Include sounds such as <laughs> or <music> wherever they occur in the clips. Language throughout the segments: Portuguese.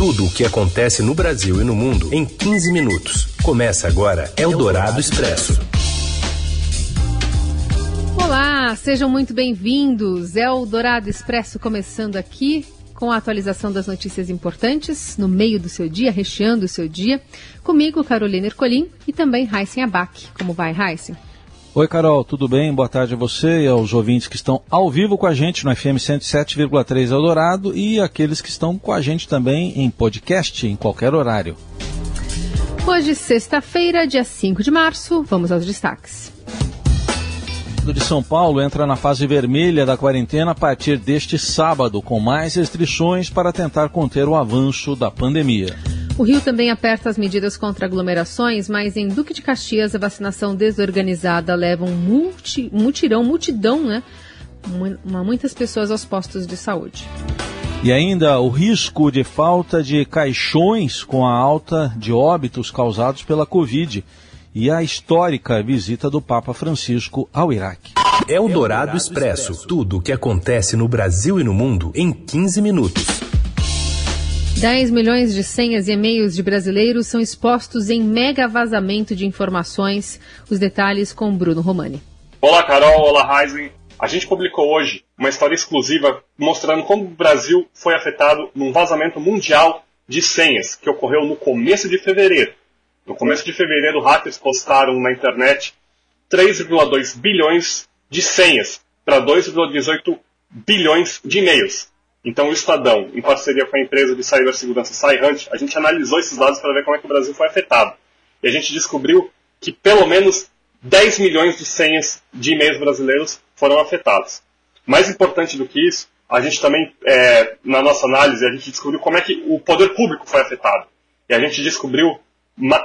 Tudo o que acontece no Brasil e no mundo em 15 minutos. Começa agora Eldorado Expresso. Olá, sejam muito bem-vindos. Eldorado Expresso começando aqui com a atualização das notícias importantes no meio do seu dia, recheando o seu dia. Comigo, Carolina Ercolim e também Heisen Abac. Como vai, Heisen? Oi, Carol, tudo bem? Boa tarde a você e aos ouvintes que estão ao vivo com a gente no FM 107,3 Eldorado e aqueles que estão com a gente também em podcast em qualquer horário. Hoje, sexta-feira, dia 5 de março, vamos aos destaques. O de São Paulo entra na fase vermelha da quarentena a partir deste sábado, com mais restrições para tentar conter o avanço da pandemia. O Rio também aperta as medidas contra aglomerações, mas em Duque de Caxias a vacinação desorganizada leva um multi, mutirão, multidão, né? Uma, muitas pessoas aos postos de saúde. E ainda o risco de falta de caixões com a alta de óbitos causados pela Covid e a histórica visita do Papa Francisco ao Iraque. É o Dourado Expresso. Tudo o que acontece no Brasil e no mundo em 15 minutos. 10 milhões de senhas e e-mails de brasileiros são expostos em mega vazamento de informações. Os detalhes com Bruno Romani. Olá, Carol. Olá, Heisen. A gente publicou hoje uma história exclusiva mostrando como o Brasil foi afetado num vazamento mundial de senhas que ocorreu no começo de fevereiro. No começo de fevereiro, hackers postaram na internet 3,2 bilhões de senhas para 2,18 bilhões de e-mails. Então, o Estadão, em parceria com a empresa de cibersegurança SciHunt, a gente analisou esses dados para ver como é que o Brasil foi afetado. E a gente descobriu que pelo menos 10 milhões de senhas de e-mails brasileiros foram afetados. Mais importante do que isso, a gente também, é, na nossa análise, a gente descobriu como é que o poder público foi afetado. E a gente descobriu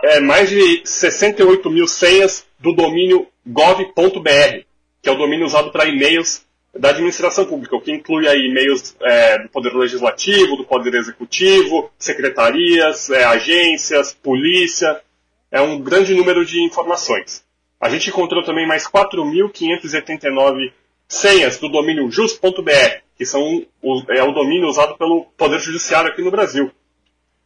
é, mais de 68 mil senhas do domínio gov.br, que é o domínio usado para e-mails da administração pública, o que inclui aí e-mails é, do Poder Legislativo, do Poder Executivo, secretarias, é, agências, polícia, é um grande número de informações. A gente encontrou também mais 4.589 senhas do domínio just.br, que são o, é o domínio usado pelo Poder Judiciário aqui no Brasil.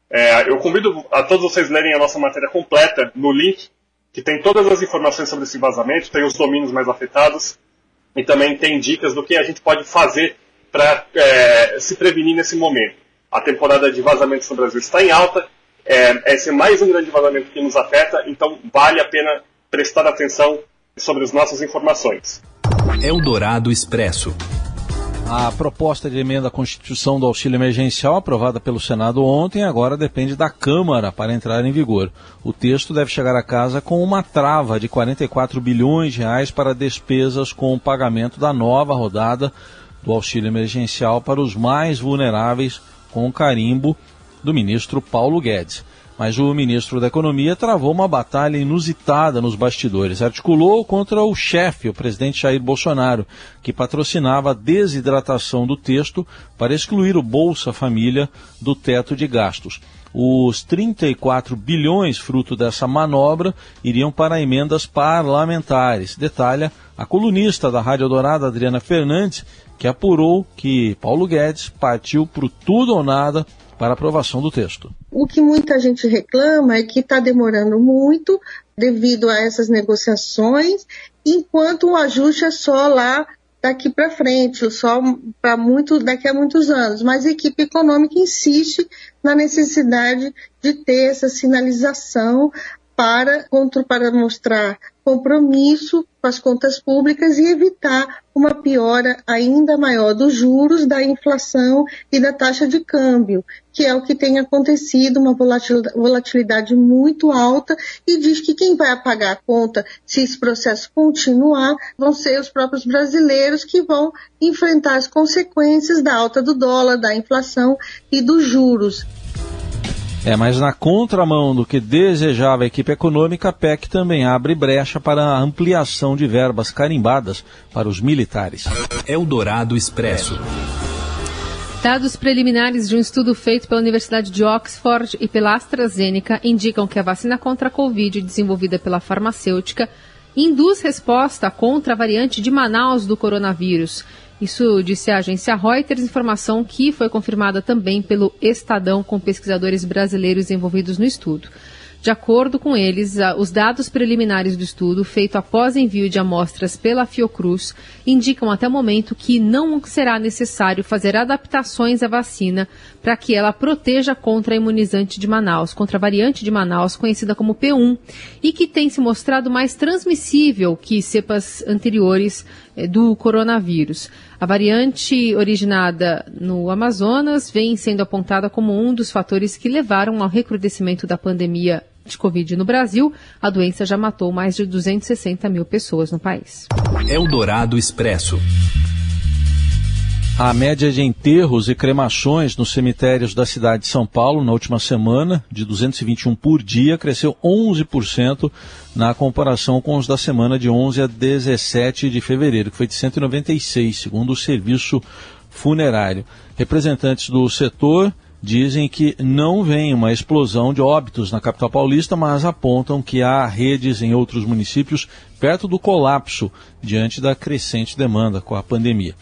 É, eu convido a todos vocês lerem a nossa matéria completa no link, que tem todas as informações sobre esse vazamento, tem os domínios mais afetados, e também tem dicas do que a gente pode fazer para é, se prevenir nesse momento. A temporada de vazamentos no Brasil está em alta, é, esse é mais um grande vazamento que nos afeta, então vale a pena prestar atenção sobre as nossas informações. Eldorado Expresso. A proposta de emenda à Constituição do auxílio emergencial, aprovada pelo Senado ontem, agora depende da Câmara para entrar em vigor. O texto deve chegar a casa com uma trava de 44 bilhões de reais para despesas com o pagamento da nova rodada do auxílio emergencial para os mais vulneráveis, com o carimbo do ministro Paulo Guedes. Mas o ministro da Economia travou uma batalha inusitada nos bastidores. Articulou contra o chefe, o presidente Jair Bolsonaro, que patrocinava a desidratação do texto para excluir o Bolsa Família do teto de gastos. Os 34 bilhões fruto dessa manobra iriam para emendas parlamentares. Detalha a colunista da Rádio Dourada, Adriana Fernandes, que apurou que Paulo Guedes partiu para tudo ou nada para aprovação do texto. O que muita gente reclama é que está demorando muito devido a essas negociações, enquanto o ajuste é só lá daqui para frente, só para muito daqui a muitos anos. Mas a equipe econômica insiste na necessidade de ter essa sinalização para, para mostrar compromisso com as contas públicas e evitar uma piora ainda maior dos juros, da inflação e da taxa de câmbio, que é o que tem acontecido, uma volatilidade muito alta, e diz que quem vai pagar a conta, se esse processo continuar, vão ser os próprios brasileiros que vão enfrentar as consequências da alta do dólar, da inflação e dos juros. É, mas na contramão do que desejava a equipe econômica, a PEC também abre brecha para a ampliação de verbas carimbadas para os militares. Eldorado Expresso. Dados preliminares de um estudo feito pela Universidade de Oxford e pela AstraZeneca indicam que a vacina contra a Covid desenvolvida pela farmacêutica induz resposta contra a variante de Manaus do coronavírus Isso disse a agência Reuters, informação que foi confirmada também pelo Estadão com pesquisadores brasileiros envolvidos no estudo. De acordo com eles, os dados preliminares do estudo, feito após envio de amostras pela Fiocruz, indicam até o momento que não será necessário fazer adaptações à vacina para que ela proteja contra a imunizante de Manaus, contra a variante de Manaus, conhecida como P1, e que tem se mostrado mais transmissível que cepas anteriores do coronavírus. A variante originada no Amazonas vem sendo apontada como um dos fatores que levaram ao recrudescimento da pandemia de Covid no Brasil, a doença já matou mais de 260 mil pessoas no país. Expresso. A média de enterros e cremações nos cemitérios da cidade de São Paulo na última semana, de 221 por dia, cresceu 11% na comparação com os da semana de 11 a 17 de fevereiro, que foi de 196, segundo o serviço funerário. Representantes do setor dizem que não vem uma explosão de óbitos na capital paulista, mas apontam que há redes em outros municípios perto do colapso diante da crescente demanda com a pandemia.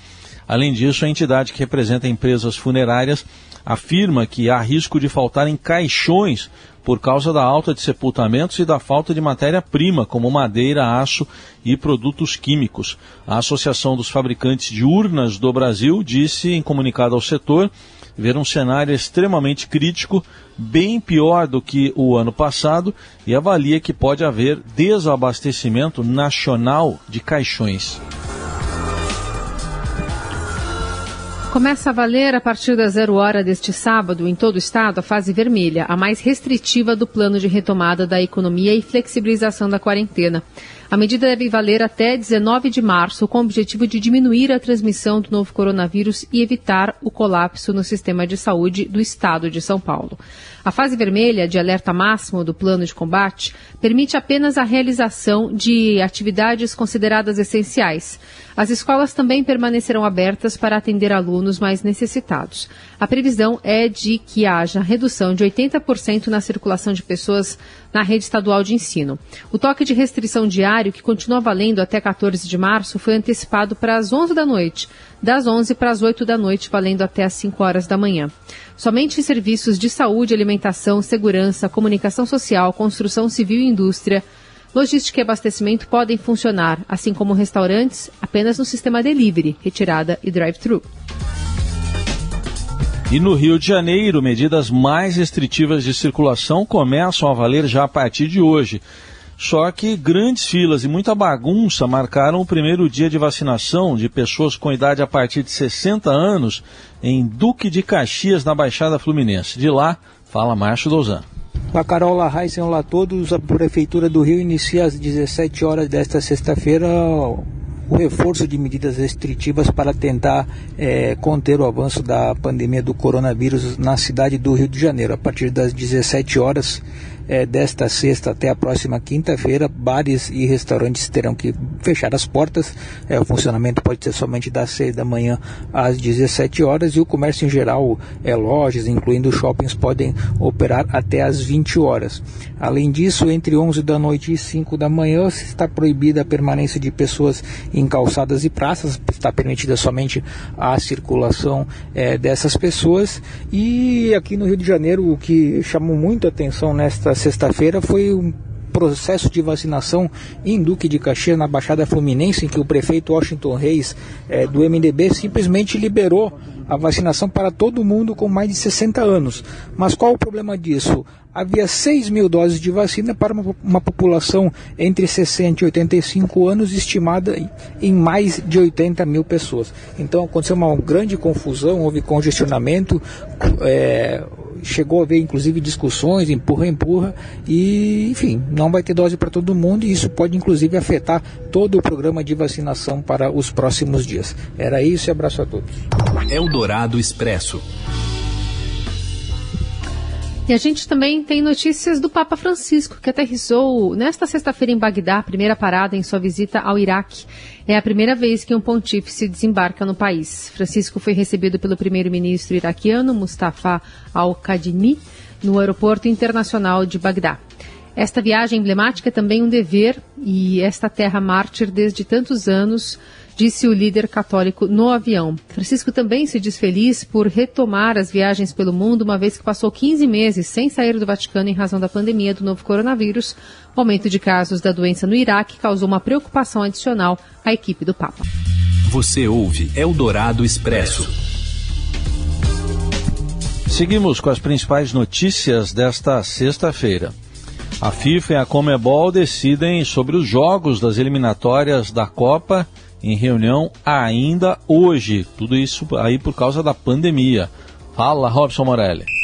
Além disso, a entidade que representa empresas funerárias afirma que há risco de faltarem caixões por causa da alta de sepultamentos e da falta de matéria-prima, como madeira, aço e produtos químicos. A Associação dos Fabricantes de Urnas do Brasil disse em comunicado ao setor ver um cenário extremamente crítico, bem pior do que o ano passado, e avalia que pode haver desabastecimento nacional de caixões. Começa a valer a partir da zero hora deste sábado, em todo o estado, a fase vermelha, a mais restritiva do plano de retomada da economia e flexibilização da quarentena. A medida deve valer até 19 de março, com o objetivo de diminuir a transmissão do novo coronavírus e evitar o colapso no sistema de saúde do estado de São Paulo. A fase vermelha de alerta máximo do plano de combate permite apenas a realização de atividades consideradas essenciais. As escolas também permanecerão abertas para atender alunos mais necessitados. A previsão é de que haja redução de 80% na circulação de pessoas na rede estadual de ensino. O toque de restrição diário, que continua valendo até 14 de março, foi antecipado para as 11 da noite, das 11 para as 8 da noite, valendo até as 5 horas da manhã. Somente serviços de saúde, alimentação, segurança, comunicação social, construção civil e indústria, logística e abastecimento podem funcionar, assim como restaurantes, apenas no sistema delivery, retirada e drive-thru. E no Rio de Janeiro, medidas mais restritivas de circulação começam a valer já a partir de hoje. Só que grandes filas e muita bagunça marcaram o primeiro dia de vacinação de pessoas com idade a partir de 60 anos em Duque de Caxias, na Baixada Fluminense. De lá, fala Márcio Dozan. A Carola Heisen, olá a todos. A Prefeitura do Rio inicia às 17 horas desta sexta-feira o reforço de medidas restritivas para tentar é, conter o avanço da pandemia do coronavírus na cidade do Rio de Janeiro. A partir das 17 horas, é, desta sexta até a próxima quinta-feira, bares e restaurantes terão que fechar as portas. É, o funcionamento pode ser somente das 6 da manhã às 17 horas e o comércio em geral, é, lojas, incluindo shoppings, podem operar até às 20 horas. Além disso, entre 11 da noite e 5 da manhã está proibida a permanência de pessoas em calçadas e praças, está permitida somente a circulação é, dessas pessoas. E aqui no Rio de Janeiro, o que chamou muito atenção nesta sexta-feira foi um processo de vacinação em Duque de Caxias, na Baixada Fluminense, em que o prefeito Washington Reis, é, do MDB, simplesmente liberou a vacinação para todo mundo com mais de 60 anos. Mas qual o problema disso? Havia 6 mil doses de vacina para uma, uma população entre 60 e 85 anos, estimada em mais de 80 mil pessoas. Então aconteceu uma grande confusão, houve congestionamento. É, chegou a haver inclusive discussões, empurra, empurra, e enfim, não vai ter dose para todo mundo e isso pode inclusive afetar todo o programa de vacinação para os próximos dias. Era isso e abraço a todos. Eldorado Expresso. E a gente também tem notícias do Papa Francisco, que aterrissou nesta sexta-feira em Bagdá, primeira parada em sua visita ao Iraque. É a primeira vez que um pontífice desembarca no país. Francisco foi recebido pelo primeiro-ministro iraquiano Mustafa al-Kadhimi no aeroporto internacional de Bagdá. Esta viagem emblemática é também um dever e esta terra mártir desde tantos anos disse o líder católico no avião. Francisco também se diz feliz por retomar as viagens pelo mundo, uma vez que passou 15 meses sem sair do Vaticano em razão da pandemia do novo coronavírus. O aumento de casos da doença no Iraque causou uma preocupação adicional à equipe do Papa. Você ouve Eldorado Expresso. Seguimos com as principais notícias desta sexta-feira. A FIFA e a Comebol decidem sobre os jogos das eliminatórias da Copa em reunião ainda hoje. Tudo isso aí por causa da pandemia. Fala, Robson Morelli.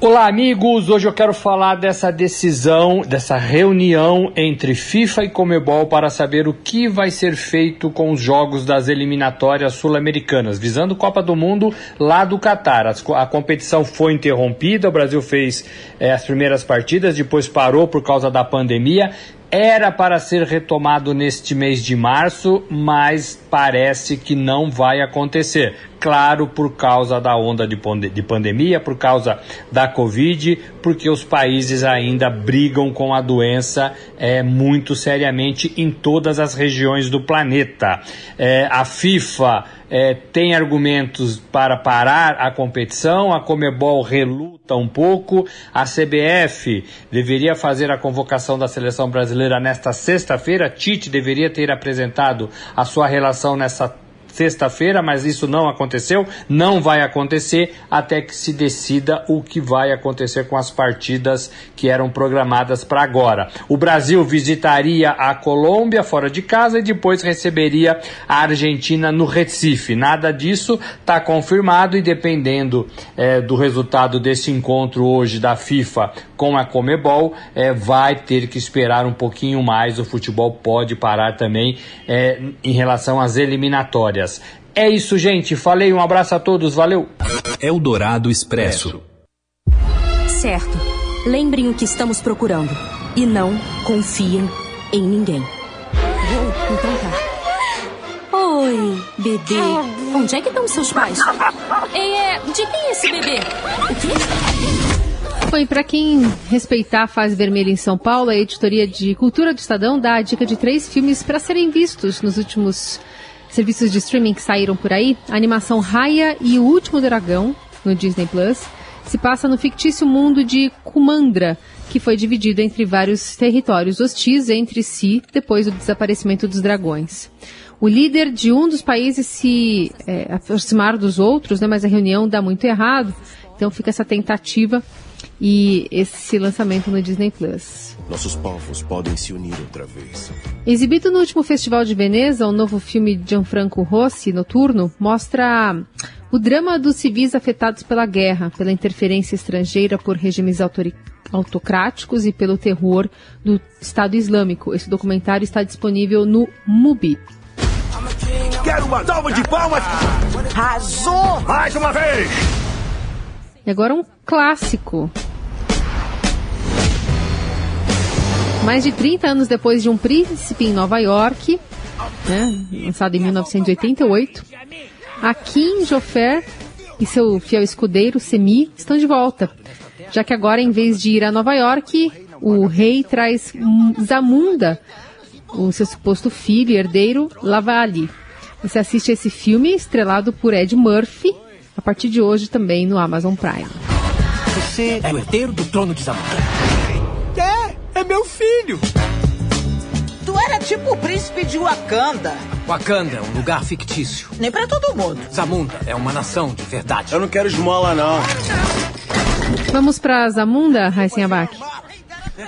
Olá, amigos! Hoje eu quero falar dessa decisão, dessa reunião entre FIFA e Comebol para saber o que vai ser feito com os jogos das eliminatórias sul-americanas, visando Copa do Mundo lá do Catar. A competição foi interrompida, o Brasil fez é, as primeiras partidas, depois parou por causa da pandemia era para ser retomado neste mês de março, mas parece que não vai acontecer. Claro, por causa da onda de, de pandemia, por causa da Covid, porque os países ainda brigam com a doença é, muito seriamente em todas as regiões do planeta. É, a FIFA é, tem argumentos para parar a competição, a Comebol reluta um pouco, a CBF deveria fazer a convocação da seleção brasileira nesta sexta-feira, Tite deveria ter apresentado a sua relação nessa sexta-feira, mas isso não aconteceu, não vai acontecer até que se decida o que vai acontecer com as partidas que eram programadas para agora. O Brasil visitaria a Colômbia fora de casa e depois receberia a Argentina no Recife. Nada disso está confirmado e dependendo é, do resultado desse encontro hoje da FIFA com a Comebol, é, vai ter que esperar um pouquinho mais. O futebol pode parar também é, em relação às eliminatórias. É isso, gente. Falei, um abraço a todos, valeu. Eldorado Expresso. Certo. Lembrem o que estamos procurando. E não confiem em ninguém. Oh, então tá. Oi, bebê. Onde é que estão seus pais? É, de quem é esse bebê? O quê? Foi para quem respeitar a fase vermelha em São Paulo, a editoria de Cultura do Estadão dá a dica de três filmes para serem vistos nos últimos serviços de streaming que saíram por aí, a animação Raya e o Último Dragão, no Disney Plus, se passa no fictício mundo de Kumandra, que foi dividido entre vários territórios hostis entre si depois do desaparecimento dos dragões. O líder de um dos países se é, aproximar dos outros, né, mas a reunião dá muito errado, então fica essa tentativa e esse lançamento no Disney Plus. Nossos povos podem se unir outra vez. Exibido no último Festival de Veneza, o novo filme de Gianfranco Rossi, Noturno, mostra o drama dos civis afetados pela guerra, pela interferência estrangeira por regimes autocráticos e pelo terror do Estado Islâmico. Esse documentário está disponível no MUBI. Quero uma salva de palmas! Arrasou! Mais uma vez! E agora um clássico. Mais de 30 anos depois de Um Príncipe em Nova York, né, lançado em 1988, a Kim Joffer e seu fiel escudeiro Semi estão de volta, já que agora, em vez de ir a Nova York, o rei traz Zamunda, o seu suposto filho e herdeiro, Lavali. Você assiste esse filme estrelado por Ed Murphy, a partir de hoje também no Amazon Prime. Você é o herdeiro do trono de Zamunda. É, é meu filho. Tu era tipo o príncipe de Wakanda. Wakanda é um lugar fictício. Nem para todo mundo. Zamunda é uma nação de verdade. Eu não quero esmola, não. Vamos pra Zamunda, Abac?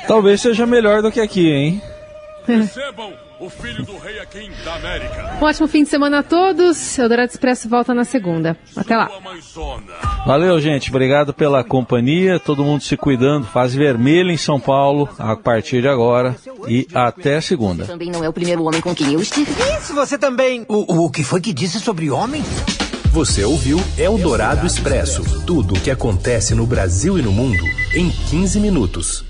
Talvez seja melhor do que aqui, hein? <laughs> Recebam o filho do rei aqui da América. Um ótimo fim de semana a todos. Eldorado Expresso volta na segunda. Até lá. Valeu, gente. Obrigado pela companhia. Todo mundo se cuidando. Fase vermelha em São Paulo a partir de agora. E até segunda. Também não é o primeiro homem com quem eu estive. Isso, você também. O, o que foi que disse sobre homem? Você ouviu Eldorado Expresso tudo o que acontece no Brasil e no mundo em 15 minutos.